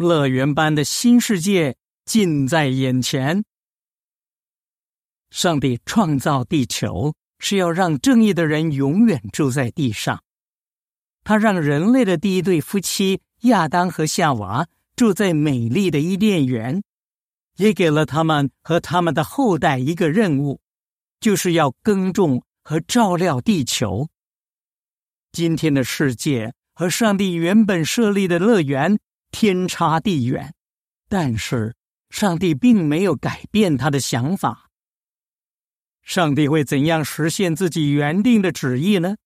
乐园般的新世界近在眼前。上帝创造地球是要让正义的人永远住在地上。他让人类的第一对夫妻亚当和夏娃住在美丽的伊甸园，也给了他们和他们的后代一个任务，就是要耕种和照料地球。今天的世界和上帝原本设立的乐园天差地远，但是上帝并没有改变他的想法。上帝会怎样实现自己原定的旨意呢？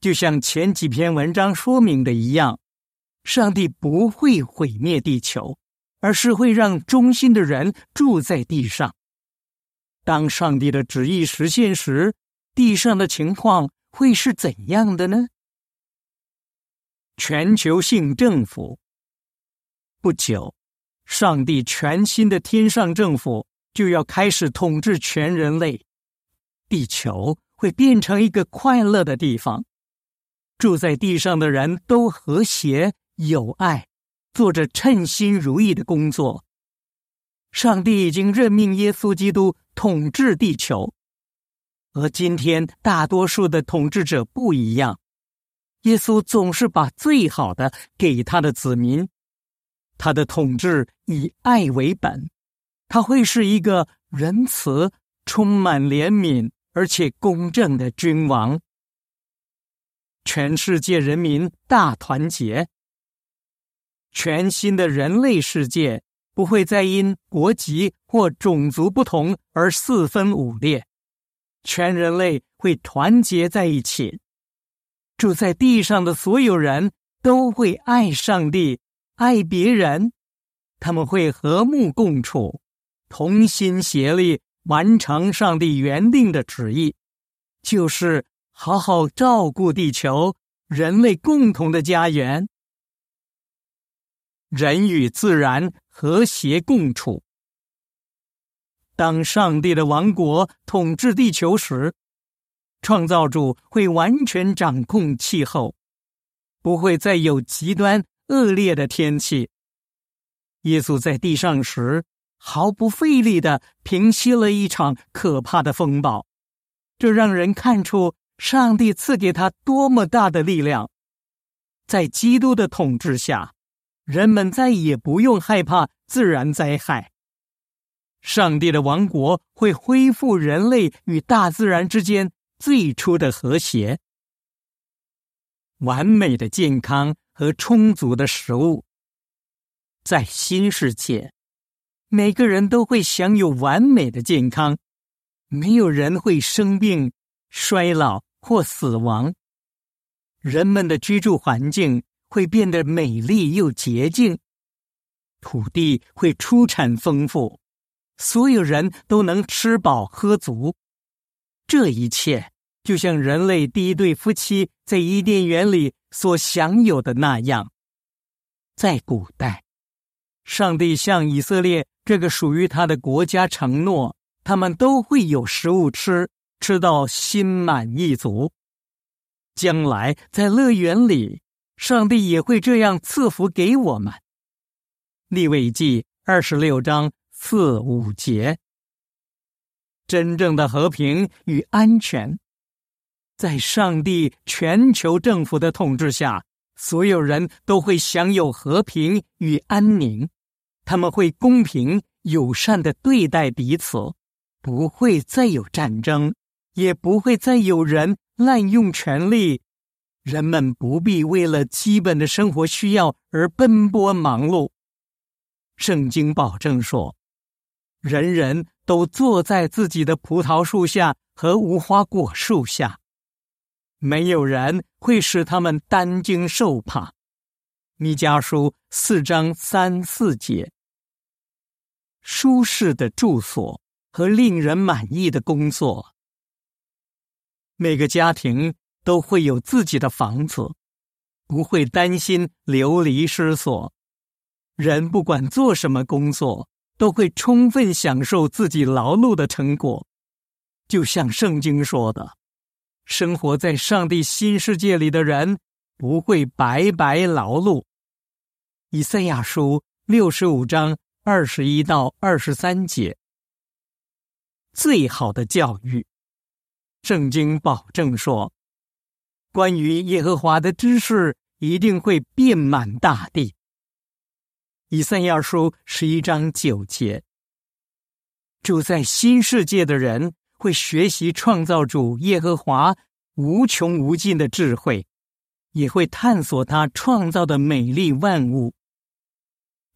就像前几篇文章说明的一样，上帝不会毁灭地球，而是会让忠心的人住在地上。当上帝的旨意实现时，地上的情况会是怎样的呢？全球性政府不久，上帝全新的天上政府就要开始统治全人类，地球会变成一个快乐的地方。住在地上的人都和谐友爱，做着称心如意的工作。上帝已经任命耶稣基督统治地球，和今天大多数的统治者不一样。耶稣总是把最好的给他的子民，他的统治以爱为本，他会是一个仁慈、充满怜悯而且公正的君王。全世界人民大团结，全新的人类世界不会再因国籍或种族不同而四分五裂，全人类会团结在一起。住在地上的所有人都会爱上帝，爱别人，他们会和睦共处，同心协力完成上帝原定的旨意，就是。好好照顾地球，人类共同的家园。人与自然和谐共处。当上帝的王国统治地球时，创造主会完全掌控气候，不会再有极端恶劣的天气。耶稣在地上时，毫不费力的平息了一场可怕的风暴，这让人看出。上帝赐给他多么大的力量！在基督的统治下，人们再也不用害怕自然灾害。上帝的王国会恢复人类与大自然之间最初的和谐。完美的健康和充足的食物，在新世界，每个人都会享有完美的健康，没有人会生病、衰老。或死亡，人们的居住环境会变得美丽又洁净，土地会出产丰富，所有人都能吃饱喝足。这一切就像人类第一对夫妻在伊甸园里所享有的那样。在古代，上帝向以色列这个属于他的国家承诺，他们都会有食物吃。吃到心满意足，将来在乐园里，上帝也会这样赐福给我们。利未记二十六章四五节，真正的和平与安全，在上帝全球政府的统治下，所有人都会享有和平与安宁，他们会公平友善的对待彼此，不会再有战争。也不会再有人滥用权力，人们不必为了基本的生活需要而奔波忙碌。圣经保证说，人人都坐在自己的葡萄树下和无花果树下，没有人会使他们担惊受怕。米迦书四章三四节，舒适的住所和令人满意的工作。每个家庭都会有自己的房子，不会担心流离失所。人不管做什么工作，都会充分享受自己劳碌的成果。就像圣经说的：“生活在上帝新世界里的人，不会白白劳碌。”以赛亚书六十五章二十一到二十三节。最好的教育，圣经保证说，关于耶和华的知识一定会遍满大地。以赛亚书十一章九节，住在新世界的人会学习创造主耶和华无穷无尽的智慧，也会探索他创造的美丽万物。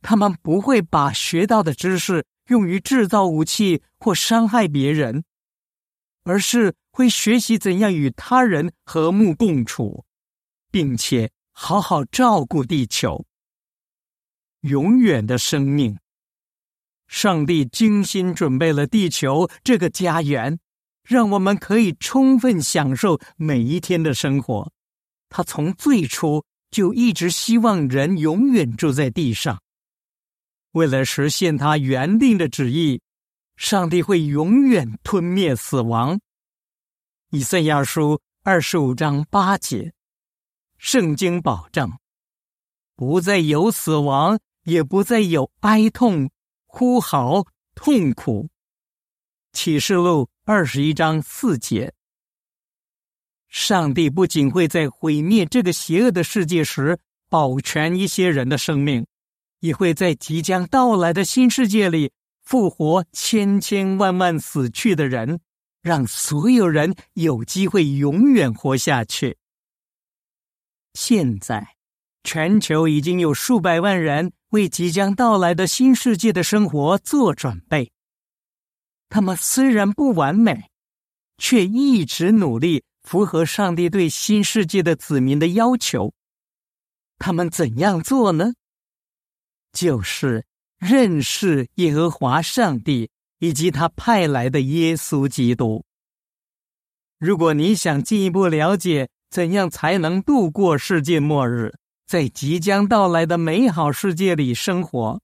他们不会把学到的知识。用于制造武器或伤害别人，而是会学习怎样与他人和睦共处，并且好好照顾地球。永远的生命，上帝精心准备了地球这个家园，让我们可以充分享受每一天的生活。他从最初就一直希望人永远住在地上。为了实现他原定的旨意，上帝会永远吞灭死亡。以赛亚书二十五章八节，圣经保证，不再有死亡，也不再有哀痛、哭嚎、痛苦。启示录二十一章四节，上帝不仅会在毁灭这个邪恶的世界时保全一些人的生命。也会在即将到来的新世界里复活千千万万死去的人，让所有人有机会永远活下去。现在，全球已经有数百万人为即将到来的新世界的生活做准备。他们虽然不完美，却一直努力符合上帝对新世界的子民的要求。他们怎样做呢？就是认识耶和华上帝以及他派来的耶稣基督。如果你想进一步了解怎样才能度过世界末日，在即将到来的美好世界里生活，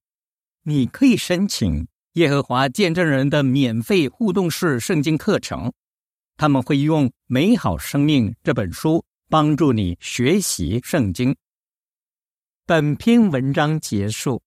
你可以申请耶和华见证人的免费互动式圣经课程。他们会用《美好生命》这本书帮助你学习圣经。本篇文章结束。